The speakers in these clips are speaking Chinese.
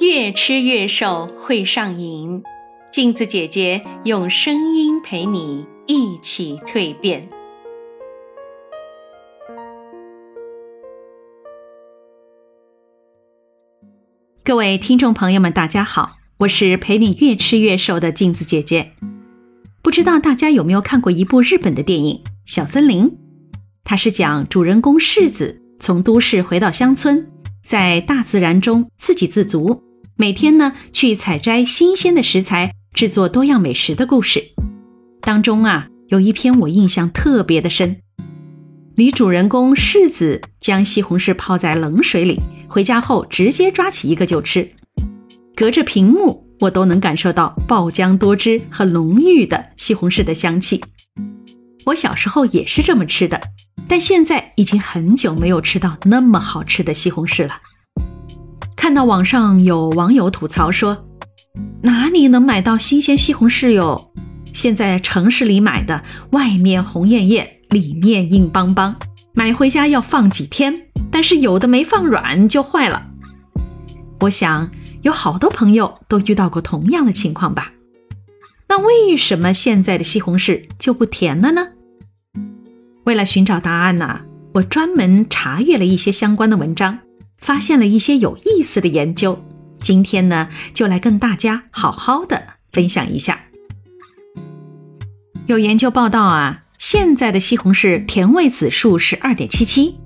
越吃越瘦会上瘾，镜子姐姐用声音陪你一起蜕变。各位听众朋友们，大家好，我是陪你越吃越瘦的镜子姐姐。不知道大家有没有看过一部日本的电影《小森林》？它是讲主人公世子从都市回到乡村，在大自然中自给自足，每天呢去采摘新鲜的食材，制作多样美食的故事。当中啊有一篇我印象特别的深，女主人公世子将西红柿泡在冷水里，回家后直接抓起一个就吃，隔着屏幕我都能感受到爆浆多汁和浓郁的西红柿的香气。我小时候也是这么吃的。但现在已经很久没有吃到那么好吃的西红柿了。看到网上有网友吐槽说：“哪里能买到新鲜西红柿哟？现在城市里买的，外面红艳艳，里面硬邦邦，买回家要放几天，但是有的没放软就坏了。”我想有好多朋友都遇到过同样的情况吧？那为什么现在的西红柿就不甜了呢？为了寻找答案呢，我专门查阅了一些相关的文章，发现了一些有意思的研究。今天呢，就来跟大家好好的分享一下。有研究报道啊，现在的西红柿甜味指数是二点七七，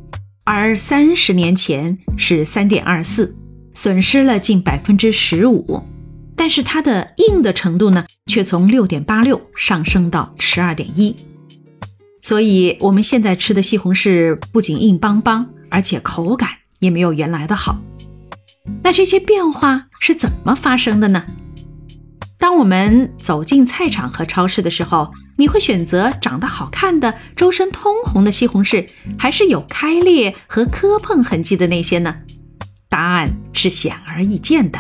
而三十年前是三点二四，损失了近百分之十五。但是它的硬的程度呢，却从六点八六上升到十二点一。所以，我们现在吃的西红柿不仅硬邦邦，而且口感也没有原来的好。那这些变化是怎么发生的呢？当我们走进菜场和超市的时候，你会选择长得好看的、周身通红的西红柿，还是有开裂和磕碰痕迹的那些呢？答案是显而易见的。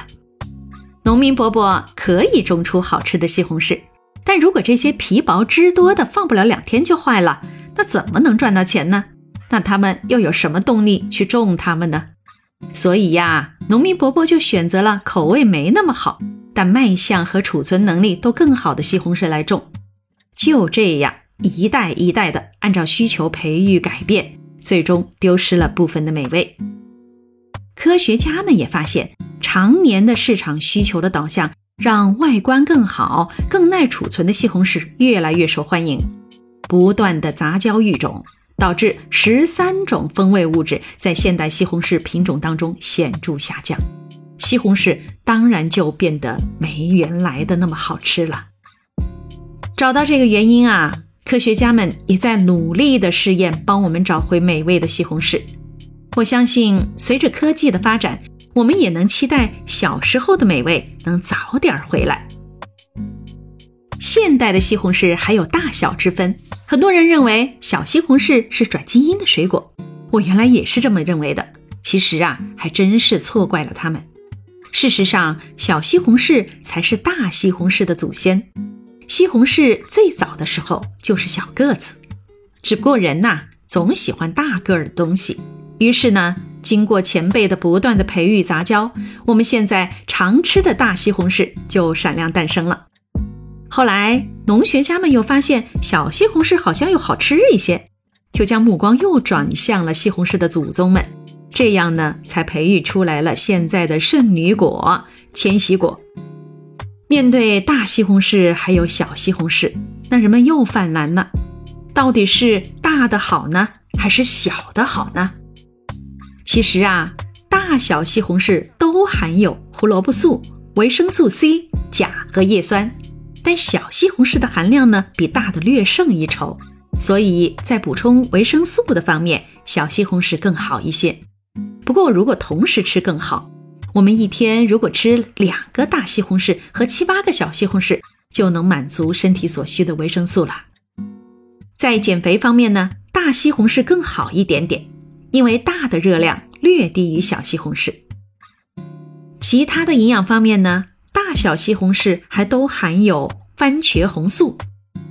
农民伯伯可以种出好吃的西红柿。但如果这些皮薄汁多的放不了两天就坏了，那怎么能赚到钱呢？那他们又有什么动力去种它们呢？所以呀，农民伯伯就选择了口味没那么好，但卖相和储存能力都更好的西红柿来种。就这样，一代一代的按照需求培育改变，最终丢失了部分的美味。科学家们也发现，常年的市场需求的导向。让外观更好、更耐储存的西红柿越来越受欢迎，不断的杂交育种导致十三种风味物质在现代西红柿品种当中显著下降，西红柿当然就变得没原来的那么好吃了。找到这个原因啊，科学家们也在努力的试验，帮我们找回美味的西红柿。我相信，随着科技的发展。我们也能期待小时候的美味能早点回来。现代的西红柿还有大小之分，很多人认为小西红柿是转基因的水果，我原来也是这么认为的。其实啊，还真是错怪了他们。事实上，小西红柿才是大西红柿的祖先。西红柿最早的时候就是小个子，只不过人呐总喜欢大个儿的东西，于是呢。经过前辈的不断的培育杂交，我们现在常吃的大西红柿就闪亮诞生了。后来，农学家们又发现小西红柿好像又好吃一些，就将目光又转向了西红柿的祖宗们，这样呢，才培育出来了现在的圣女果——千禧果。面对大西红柿还有小西红柿，那人们又犯难了：到底是大的好呢，还是小的好呢？其实啊，大小西红柿都含有胡萝卜素、维生素 C、钾和叶酸，但小西红柿的含量呢比大的略胜一筹，所以在补充维生素的方面，小西红柿更好一些。不过如果同时吃更好，我们一天如果吃两个大西红柿和七八个小西红柿，就能满足身体所需的维生素了。在减肥方面呢，大西红柿更好一点点。因为大的热量略低于小西红柿，其他的营养方面呢，小西红柿还都含有番茄红素，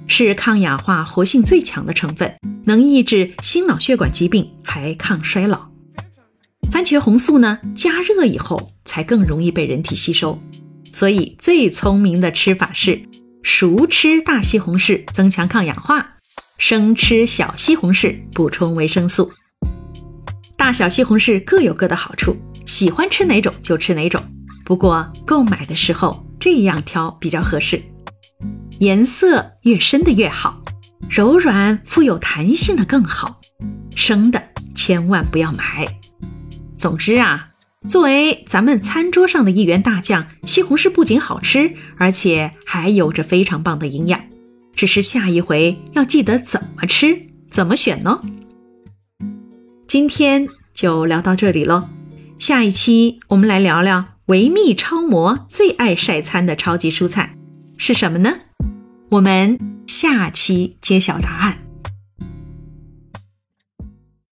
是抗氧化活性最强的成分，能抑制心脑血管疾病，还抗衰老。番茄红素呢，加热以后才更容易被人体吸收。所以最聪明的吃法是熟吃大西红柿，增强抗氧化；生吃小西红柿，补充维生素。大小西红柿各有各的好处，喜欢吃哪种就吃哪种。不过购买的时候这样挑比较合适，颜色越深的越好，柔软富有弹性的更好。生的千万不要买。总之啊，作为咱们餐桌上的一员大将，西红柿不仅好吃，而且还有着非常棒的营养。只是下一回要记得怎么吃，怎么选呢？今天就聊到这里喽，下一期我们来聊聊维密超模最爱晒餐的超级蔬菜是什么呢？我们下期揭晓答案。